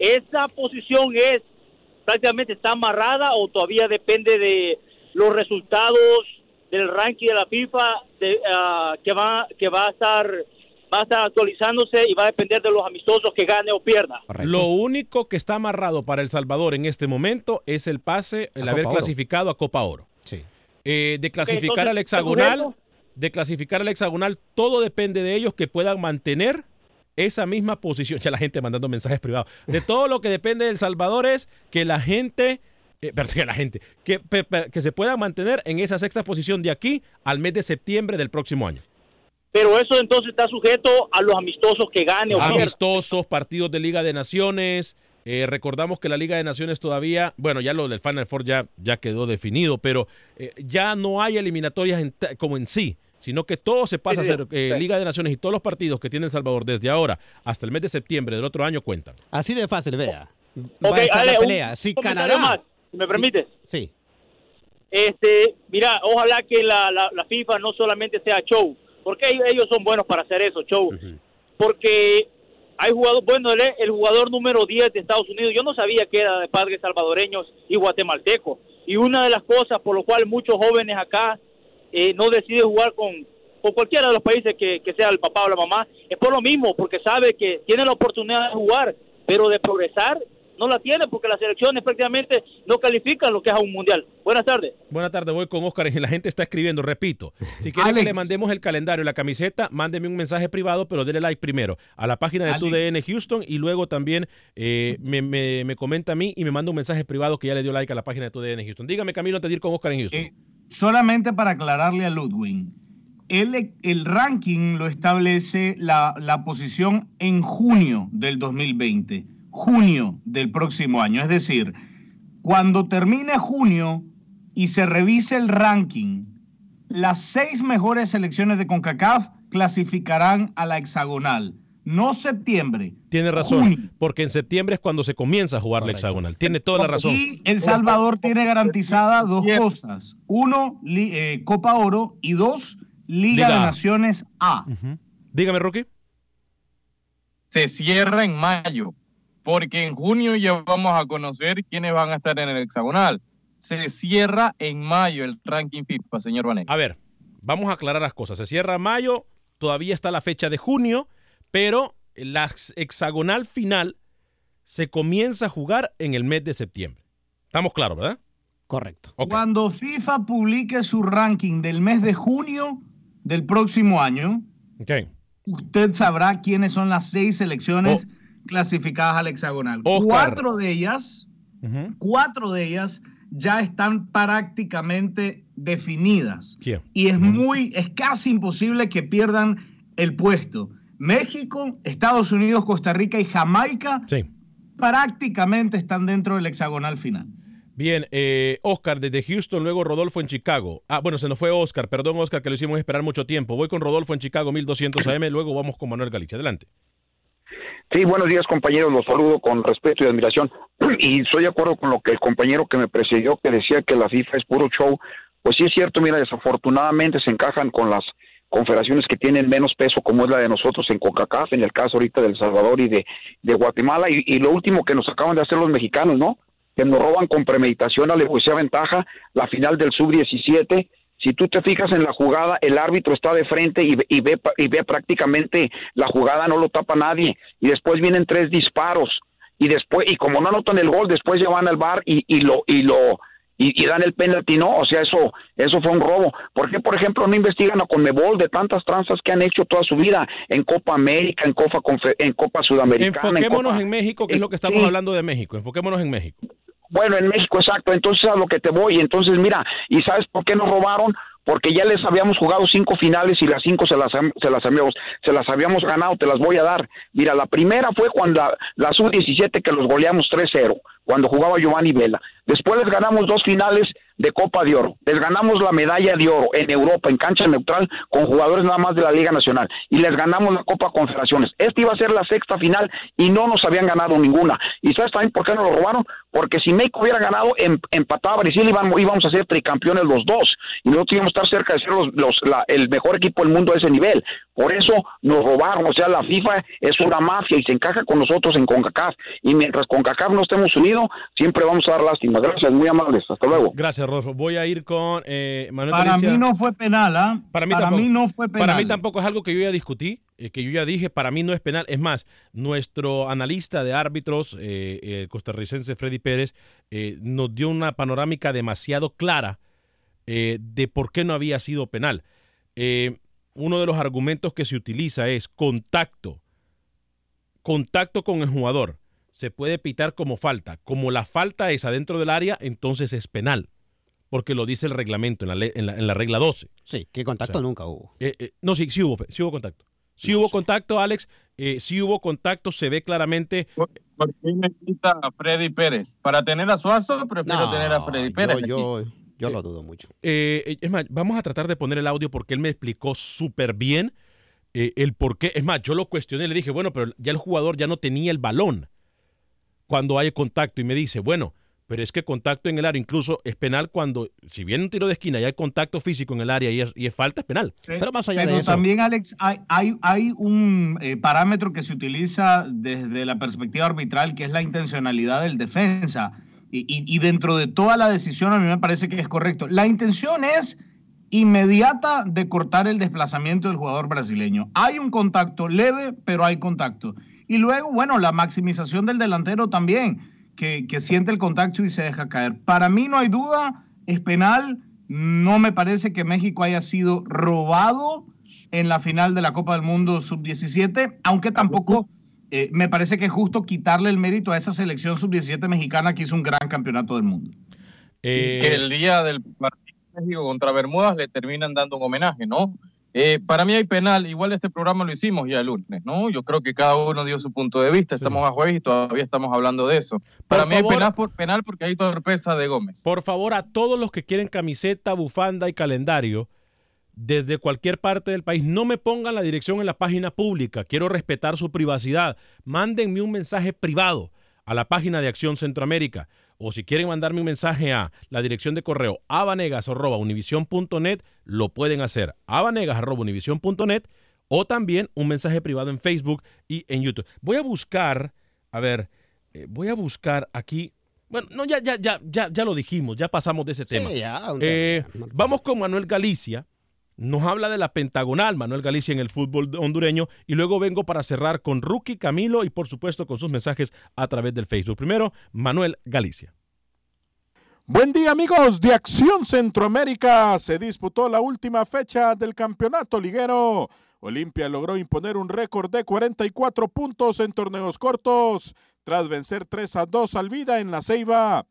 ¿Esa posición es prácticamente está amarrada o todavía depende de los resultados del ranking de la FIFA de, ah, que va que va a estar va a estar actualizándose y va a depender de los amistosos que gane o pierda. Lo único que está amarrado para El Salvador en este momento es el pase, el A haber Copa Oro. clasificado a Copa Oro. Sí. Eh, de clasificar entonces, al hexagonal, ¿seguro de clasificar al hexagonal, todo depende de ellos que puedan mantener esa misma posición. Ya la gente mandando mensajes privados. De todo lo que depende de El Salvador es que la gente, eh, perdón, que la gente, que, pe- pe- que se pueda mantener en esa sexta posición de aquí al mes de septiembre del próximo año. Pero eso entonces está sujeto a los amistosos que gane o. Amistosos, partidos de Liga de Naciones. eh, recordamos que la Liga de Naciones todavía, bueno, ya lo del Final Four ya, ya quedó definido, pero eh, ya no hay eliminatorias en como en sí, sino que todo se pasa Sí, a sí, ser eh, sí. Liga de Naciones y todos los partidos que tiene El Salvador desde ahora hasta el mes de septiembre del otro año cuentan. Así de fácil, vea. Va Ok, a estar Ale, la un pelea. Si Canadá. más, si me permites. Sí. Este, mira, ojalá que la, la, la FIFA no solamente sea show, porque ellos, ellos son buenos para hacer eso, show. Porque hay jugadores, bueno, él es el jugador número 10 de Estados Unidos, yo no sabía que era de padres salvadoreños y guatemaltecos. Y una de las cosas por lo cual muchos jóvenes acá eh, no deciden jugar con, con cualquiera de los países que, que sea el papá o la mamá, es por lo mismo, porque sabe que tiene la oportunidad de jugar, pero de progresar no la tiene porque las selecciones prácticamente no califican lo que es a un mundial. Buenas tardes. Buenas tardes, voy con Oscar y la gente está escribiendo, repito. Si quieren que le mandemos el calendario y la camiseta, mándeme un mensaje privado, pero dele like primero a la página de. TUDN Houston y luego también eh, me, me- me comenta a mí y me manda un mensaje privado que ya le dio like a la página de TUDN Houston. Dígame, Camilo, antes de ir con Oscar en Houston. Eh, solamente para aclararle a Ludwig, el, ranking lo establece la, la posición en junio del 2020, junio del próximo año. Es decir, cuando termine junio y se revise el ranking, las seis mejores selecciones de CONCACAF clasificarán a la hexagonal. No septiembre. Tiene razón, junio. porque en septiembre es cuando se comienza a jugar la hexagonal. Tiene toda la razón. Y El Salvador tiene garantizada dos cosas. Uno, li- eh, Copa Oro y dos, Liga, Liga de A. Naciones A. Dígame, Rookie. se cierra en mayo, porque en junio ya vamos a conocer quiénes van a estar en el hexagonal. Se cierra en mayo el ranking FIFA, señor Vanegas. A ver, vamos a aclarar las cosas. Se cierra mayo, todavía está la fecha de junio, pero la ex- hexagonal final se comienza a jugar en el mes de septiembre. Estamos claros, ¿verdad? Correcto. Cuando FIFA publique su ranking del mes de junio del próximo año, Ok. usted sabrá quiénes son las seis selecciones clasificadas al hexagonal. Oscar. Cuatro de ellas, cuatro de ellas ya están prácticamente definidas. ¿Quién? y es muy, es casi imposible que pierdan el puesto. México, Estados Unidos, Costa Rica y Jamaica prácticamente están dentro del hexagonal final. Bien, eh, Oscar desde Houston, luego Rodolfo en Chicago. Ah, bueno, se nos fue Oscar. Perdón, Oscar, que lo hicimos esperar mucho tiempo. Voy con Rodolfo en Chicago, 1200 AM. Luego vamos con Manuel Galicia. Adelante. Sí, buenos días compañeros, los saludo con respeto y admiración. Y estoy de acuerdo con lo que el compañero que me precedió, que decía que la FIFA es puro show. Pues sí es cierto, mira, desafortunadamente se encajan con las confederaciones que tienen menos peso, como es la de nosotros en CONCACAF, en el caso ahorita de El Salvador y de, Guatemala. Y, lo último que nos acaban de hacer los mexicanos, ¿no? Que nos roban con premeditación a la ventaja la final del sub-17 si tú te fijas en la jugada, el árbitro está de frente y, ve- y ve prácticamente la jugada, no lo tapa nadie. Y después vienen tres disparos. Y después, y como no anotan el gol, después ya van al bar y, y lo, y lo, y, y dan el penalti, no, o sea, eso, eso fue un robo. ¿Por qué, por ejemplo, no investigan a Conmebol de tantas tranzas que han hecho toda su vida en Copa América, en Copa, en Copa Sudamericana? en Enfoquémonos Copa- en México, que es lo que estamos Sí. hablando de México. Enfoquémonos en México. Bueno, en México, exacto. Entonces a lo que te voy. Entonces, mira, ¿y sabes por qué nos robaron? Porque ya les habíamos jugado cinco finales y las cinco se las, se las, habíamos, se las habíamos ganado. Te las voy a dar. Mira, la primera fue cuando la, la sub-17 que los goleamos 3-0, cuando jugaba Giovanni Vela. Después les ganamos dos finales de Copa de Oro. Les ganamos la medalla de oro en Europa, en cancha neutral, con jugadores nada más de la Liga Nacional. Y les ganamos la Copa Confederaciones. Esta iba a ser la sexta final y no nos habían ganado ninguna. ¿Y sabes también por qué nos lo robaron? Porque si México hubiera ganado, em, empataba Brasil, íbamos, íbamos a ser tricampeones los dos, y nosotros íbamos a estar cerca de ser los, los- la- el mejor equipo del mundo a ese nivel. Por eso nos robaron, o sea, la FIFA es una mafia y se encaja con nosotros en CONCACAF, y mientras CONCACAF no estemos unidos, siempre vamos a dar lástima. Gracias, muy amables, hasta luego. Gracias, Rodolfo. Voy a ir con eh, Manuel Para Galicia. mí no fue penal, ¿ah? Para mí, Para tampoco, mí no fue Para mí penal. tampoco es algo que yo ya discutí, eh, que yo ya dije, para mí no es penal. Es más, nuestro analista de árbitros, eh, el costarricense Freddy Pérez, eh, nos dio una panorámica demasiado clara eh, de por qué no había sido penal. Eh, uno de los argumentos que se utiliza es contacto. Contacto con el jugador. Se puede pitar como falta. Como la falta es adentro del área, entonces es penal. Porque lo dice el reglamento en la, en la- en la regla 12. Sí, que contacto O sea, nunca hubo. Eh, eh, no, sí, sí hubo, sí hubo contacto. Sí hubo contacto, Alex. Eh, sí hubo contacto, se ve claramente. ¿Por qué me quita a Freddy Pérez? Para tener a Suazo, prefiero No, tener a Freddy Pérez. yo, yo, yo lo dudo mucho. Eh, es más, vamos a tratar de poner el audio porque él me explicó súper bien eh, el por qué. Es más, yo lo cuestioné, le dije, bueno, pero ya el jugador ya no tenía el balón cuando hay contacto. Y me dice, bueno, pero es que contacto en el área incluso es penal cuando, si viene un tiro de esquina y hay contacto físico en el área y es, y es falta, es penal. Pero más allá Pero de eso. también, Alex, hay, hay, hay un eh, parámetro que se utiliza desde la perspectiva arbitral, que es la intencionalidad del defensa. Y, y- y dentro de toda la decisión, a mí me parece que es correcto. La intención es inmediata de cortar el desplazamiento del jugador brasileño. Hay un contacto leve, pero hay contacto. Y luego, bueno, la maximización del delantero también, que, que siente el contacto y se deja caer. Para mí no hay duda, es penal. No me parece que México haya sido robado en la final de la Copa del Mundo sub-17, aunque tampoco eh, me parece que es justo quitarle el mérito a esa selección sub-17 mexicana que hizo un gran campeonato del mundo. Eh, que el día del partido contra Bermudas le terminan dando un homenaje, ¿no? Eh, para mí hay penal, igual este programa lo hicimos ya el lunes, ¿no? Yo creo que cada uno dio su punto de vista, estamos a jueves y todavía estamos hablando de eso. Para mí favor. hay penal, por, penal porque hay torpeza de Gómez. Por favor, a todos los que quieren camiseta, bufanda y calendario, desde cualquier parte del país, no me pongan la dirección en la página pública. Quiero respetar su privacidad. Mándenme un mensaje privado a la página de Acción Centroamérica. O si quieren mandarme un mensaje a la dirección de correo abanegas.univision.net, lo pueden hacer. abanegas.univision.net o también un mensaje privado en Facebook y en YouTube. Voy a buscar, a ver, eh, voy a buscar aquí. Bueno, no, ya, ya, ya, ya, ya lo dijimos, ya pasamos de ese tema. ya, un Eh, vamos con Manuel Galicia. Nos habla de la pentagonal, Manuel Galicia en el fútbol hondureño. Y luego vengo para cerrar con Rookie Camilo y por supuesto con sus mensajes a través del Facebook. Primero, Manuel Galicia. Buen día amigos de Acción Centroamérica. Se disputó la última fecha del campeonato liguero. Olimpia logró imponer un récord de 44 puntos en torneos cortos tras vencer 3 a 2 al Vida en la Ceiba.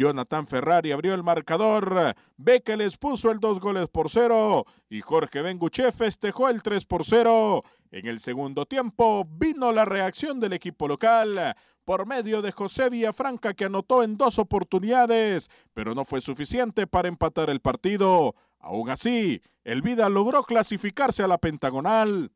Jonathan Ferrari abrió el marcador, Beque les puso el dos goles por cero y Jorge Benguche festejó el 3 por 0. En el segundo tiempo vino la reacción del equipo local por medio de José Villafranca que anotó en dos oportunidades, pero no fue suficiente para empatar el partido. Aún así, el Vida logró clasificarse a la pentagonal.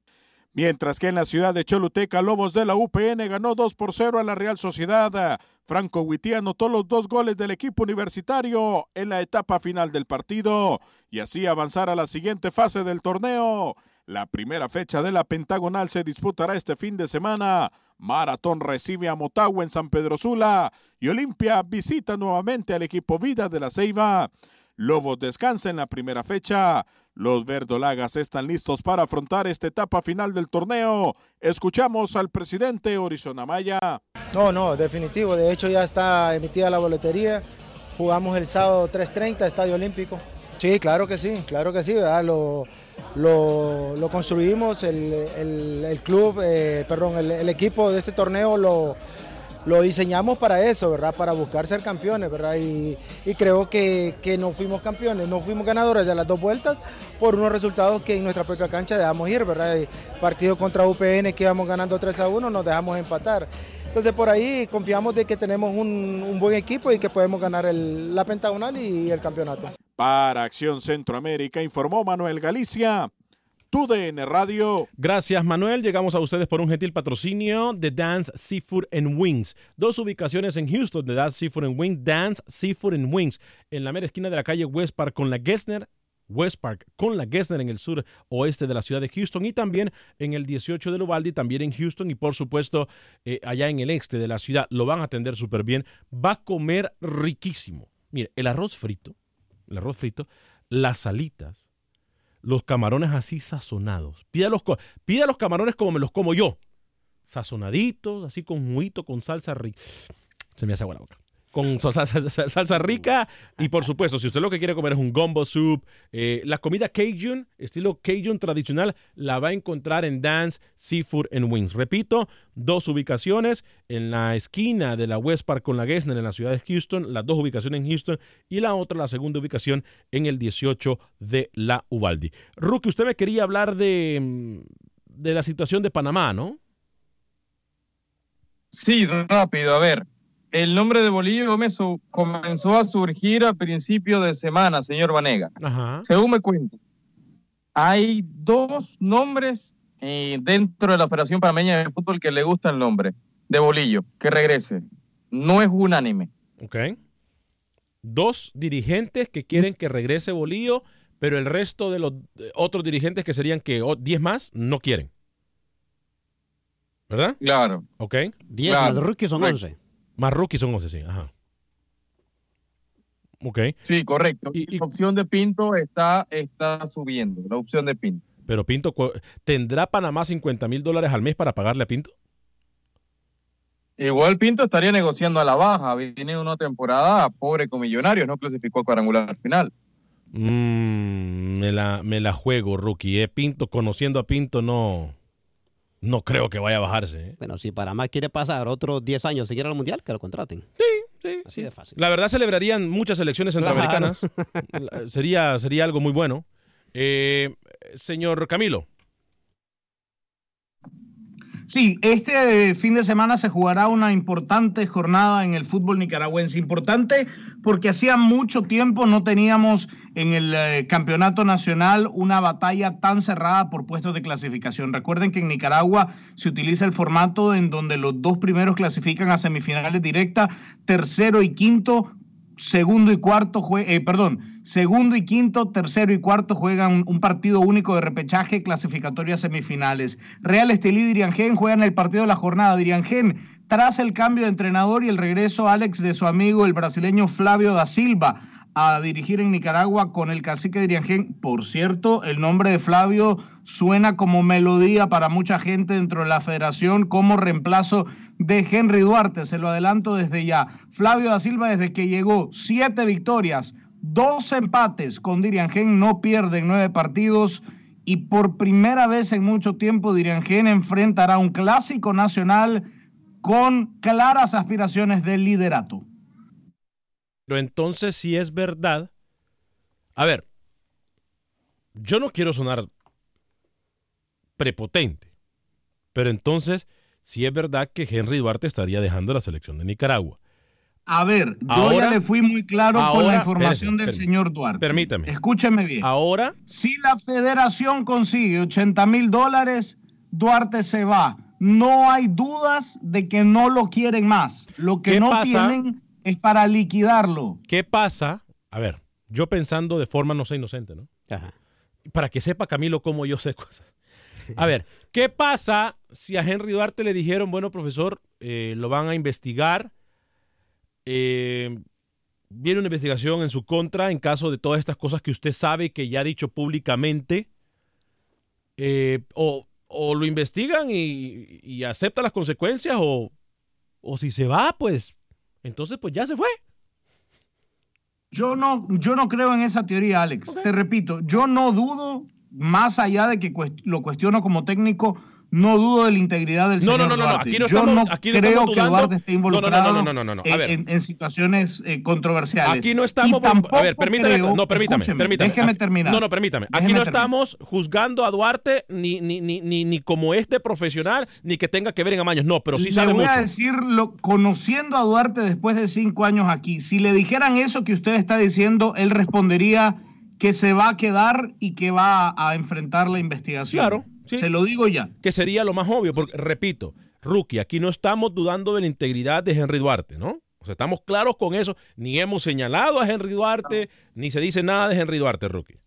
Mientras que en la ciudad de Choluteca, Lobos de la UPN ganó 2 por 0 a la Real Sociedad. Franco Huití anotó los dos goles del equipo universitario en la etapa final del partido y así avanzar a la siguiente fase del torneo. La primera fecha de la Pentagonal se disputará este fin de semana. Maratón recibe a Motagua en San Pedro Sula y Olimpia visita nuevamente al equipo Vida de la Ceiba. Lobos descansa en la primera fecha. Los verdolagas están listos para afrontar esta etapa final del torneo. Escuchamos al presidente Horizon Amaya. No, no, definitivo. De hecho ya está emitida la boletería. Jugamos el sábado 3.30, Estadio Olímpico. Sí, claro que sí, claro que sí. Lo, lo, lo construimos, el, el- el club, eh, perdón, el equipo de este torneo lo, lo diseñamos para eso, ¿verdad? Para buscar ser campeones, ¿verdad? Y, y creo que, que no fuimos campeones, no fuimos ganadores de las dos vueltas por unos resultados que en nuestra propia cancha dejamos ir, ¿verdad? Y partido contra UPN que íbamos ganando 3 a 1, nos dejamos empatar. Entonces por ahí confiamos de que tenemos un, un buen equipo y que podemos ganar la pentagonal y el campeonato. Para Acción Centroamérica informó Manuel Galicia. Radio. Gracias, Manuel. Llegamos a ustedes por un gentil patrocinio de Dance Seafood and Wings. Dos ubicaciones en Houston de Dance Seafood and Wings. Dance Seafood and Wings. En la mera esquina de la calle West Park con la Gessner. West Park con la Gessner en el sur oeste de la ciudad de Houston y también en el 18 de Uvalde, también en Houston y por supuesto eh, allá en el este de la ciudad. Lo van a atender súper bien. Va a comer riquísimo. Mire, el arroz frito, el arroz frito, las alitas, los camarones así sazonados. Pida los, los camarones como me los como yo. Sazonaditos, así con juguito, con salsa rica. Se me hace agua la boca. Con salsa, salsa- salsa rica y por supuesto, si usted lo que quiere comer es un gumbo soup, eh, la comida Cajun, estilo Cajun tradicional, la va a encontrar en Dance Seafood and Wings. Repito, dos ubicaciones en la esquina de la West Park con la Gessner en la ciudad de Houston, las dos ubicaciones en Houston y la otra, la segunda ubicación en el 18 de la Uvalde. Rookie, usted me quería hablar de, mm, de la situación de Panamá, ¿no? Sí, rápido, a ver. El nombre de Bolillo Gómez comenzó a surgir a principio de semana, señor Vanega. Ajá. Según me cuenta, hay dos nombres eh, dentro de la Federación Panameña de Fútbol que le gusta el nombre de Bolillo, que regrese. No es unánime. Ok. Dos dirigentes que quieren que regrese Bolillo, pero el resto de los otros dirigentes que serían que o- 10 más no quieren. ¿Verdad? Claro. Ok. 10 Claro. más rookies son Correcto. 11. Más rookies son 11, sí. Ajá. Ok. Sí, correcto. Y, la opción de Pinto está, está subiendo, la opción de Pinto. Pero Pinto, ¿tendrá Panamá 50 mil dólares al mes para pagarle a Pinto? Igual Pinto estaría negociando a la baja. Viene una temporada pobre con Millonarios, no clasificó a cuadrangular final. Mm, me, la, me la juego, rookie. ¿eh? Pinto, conociendo a Pinto, no, no creo que vaya a bajarse. ¿eh? Bueno, si Panamá quiere pasar otros 10 años seguir al Mundial, que lo contraten. Sí, sí. Así de fácil. La verdad celebrarían muchas elecciones centroamericanas. Sería, sería algo muy bueno. Eh, señor Camilo. Sí, este fin de semana se jugará una importante jornada en el fútbol nicaragüense. Importante porque hacía mucho tiempo no teníamos en el eh, campeonato nacional una batalla tan cerrada por puestos de clasificación. Recuerden que en Nicaragua se utiliza el formato en donde los dos primeros clasifican a semifinales directas, tercero y quinto segundo y cuarto, jue- eh, perdón, segundo y quinto, tercero y cuarto juegan un partido único de repechaje clasificatorio a semifinales. Real Estelí y Diriangén juegan el partido de la jornada. Diriangén, tras el cambio de entrenador y el regreso, Alex, de su amigo el brasileño Flavio da Silva a dirigir en Nicaragua con el cacique Diriangén. Por cierto, el nombre de Flavio suena como melodía para mucha gente dentro de la federación como reemplazo de Henry Duarte. Se lo adelanto desde ya. Flavio da Silva desde que llegó, siete victorias, dos empates con Diriangén, no pierden nueve partidos. Y por primera vez en mucho tiempo, Diriangén enfrentará un clásico nacional con claras aspiraciones del liderato. Pero entonces, si es verdad. A ver, yo no quiero sonar prepotente, pero entonces, si es verdad que Henry Duarte estaría dejando la selección de Nicaragua. A ver, yo Ahora- ya le fui muy claro con la información espérese, del espérese. señor Duarte. Permítame. Escúcheme bien. Ahora, Si la federación consigue 80 mil dólares, Duarte se va. No hay dudas de que no lo quieren más. Lo que ¿Qué no pasa? tienen es para liquidarlo. ¿qué pasa? A ver, yo pensando de forma no sé inocente, ¿no? Para que sepa Camilo cómo yo sé cosas. A ver, ¿qué pasa si a Henry Duarte le dijeron, bueno, profesor, eh, lo van a investigar? eh, viene una investigación en su contra en caso de todas estas cosas que usted sabe que ya ha dicho públicamente. eh, o, o lo investigan y, y acepta las consecuencias, o, o si se va, pues entonces pues ya se fue. Yo no, yo no creo en esa teoría, Alex. Te repito, yo no dudo, más allá de que cuest- lo cuestiono como técnico, no dudo de la integridad del No, señor no, no, no, aquí no yo estamos- no aquí no creo que. Duarte esté No, no, no, no, involucrado no, no, no, no, a en- situaciones eh, controversiales. Aquí no estamos. A ver, permítame. creo- no, permítame. permítame. Déjeme Aquí- terminar. No, no, permítame. Aquí no terminar. estamos juzgando a Duarte ni, ni, ni, ni, ni como este profesional, ni que tenga que ver en amaños. No, pero sí le sabe voy mucho. a decirlo, conociendo a Duarte después de cinco años aquí, si le dijeran eso que usted está diciendo, él respondería que se va a quedar y que va a enfrentar la investigación. Claro, sí. Se lo digo ya. Que sería lo más obvio, porque repito, Rookie, aquí no estamos dudando de la integridad de Henry Duarte, ¿no? O sea, estamos claros con eso. Ni hemos señalado a Henry Duarte, ni se dice nada de Henry Duarte, Rookie.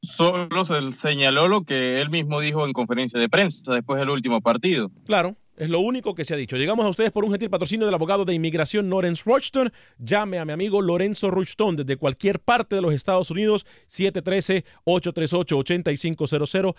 Solo se señaló lo que él mismo dijo en conferencia de prensa después del último partido. Claro, es lo único que se ha dicho. Llegamos a ustedes por un gentil patrocinio del abogado de inmigración Lawrence Rushton. Llame a mi amigo Lorenzo Rushton desde cualquier parte de los Estados Unidos. 713-838-8500.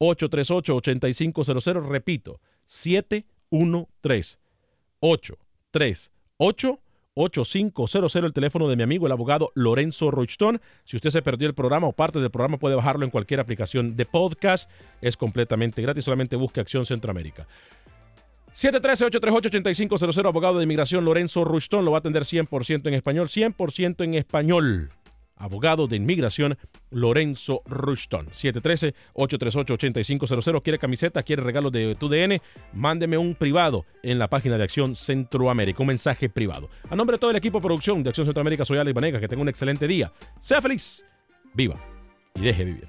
713-838-8500. Repito, 713-838. 8500 el teléfono de mi amigo el abogado Lorenzo Rushton. Si usted se perdió el programa o parte del programa puede bajarlo en cualquier aplicación de podcast. Es completamente gratis, solamente busque Acción Centroamérica. 713-838-8500, abogado de inmigración Lorenzo Rushton, lo va a atender 100% en español, 100% en español. Abogado de inmigración Lorenzo Rushton. 713-838-8500. ¿Quiere camiseta? ¿Quiere regalo de tu DN? Mándeme un privado en la página de Acción Centroamérica, un mensaje privado. A nombre de todo el equipo de producción de Acción Centroamérica, soy Ale Ibanega. Que tenga un excelente día. Sea feliz, viva y deje vivir.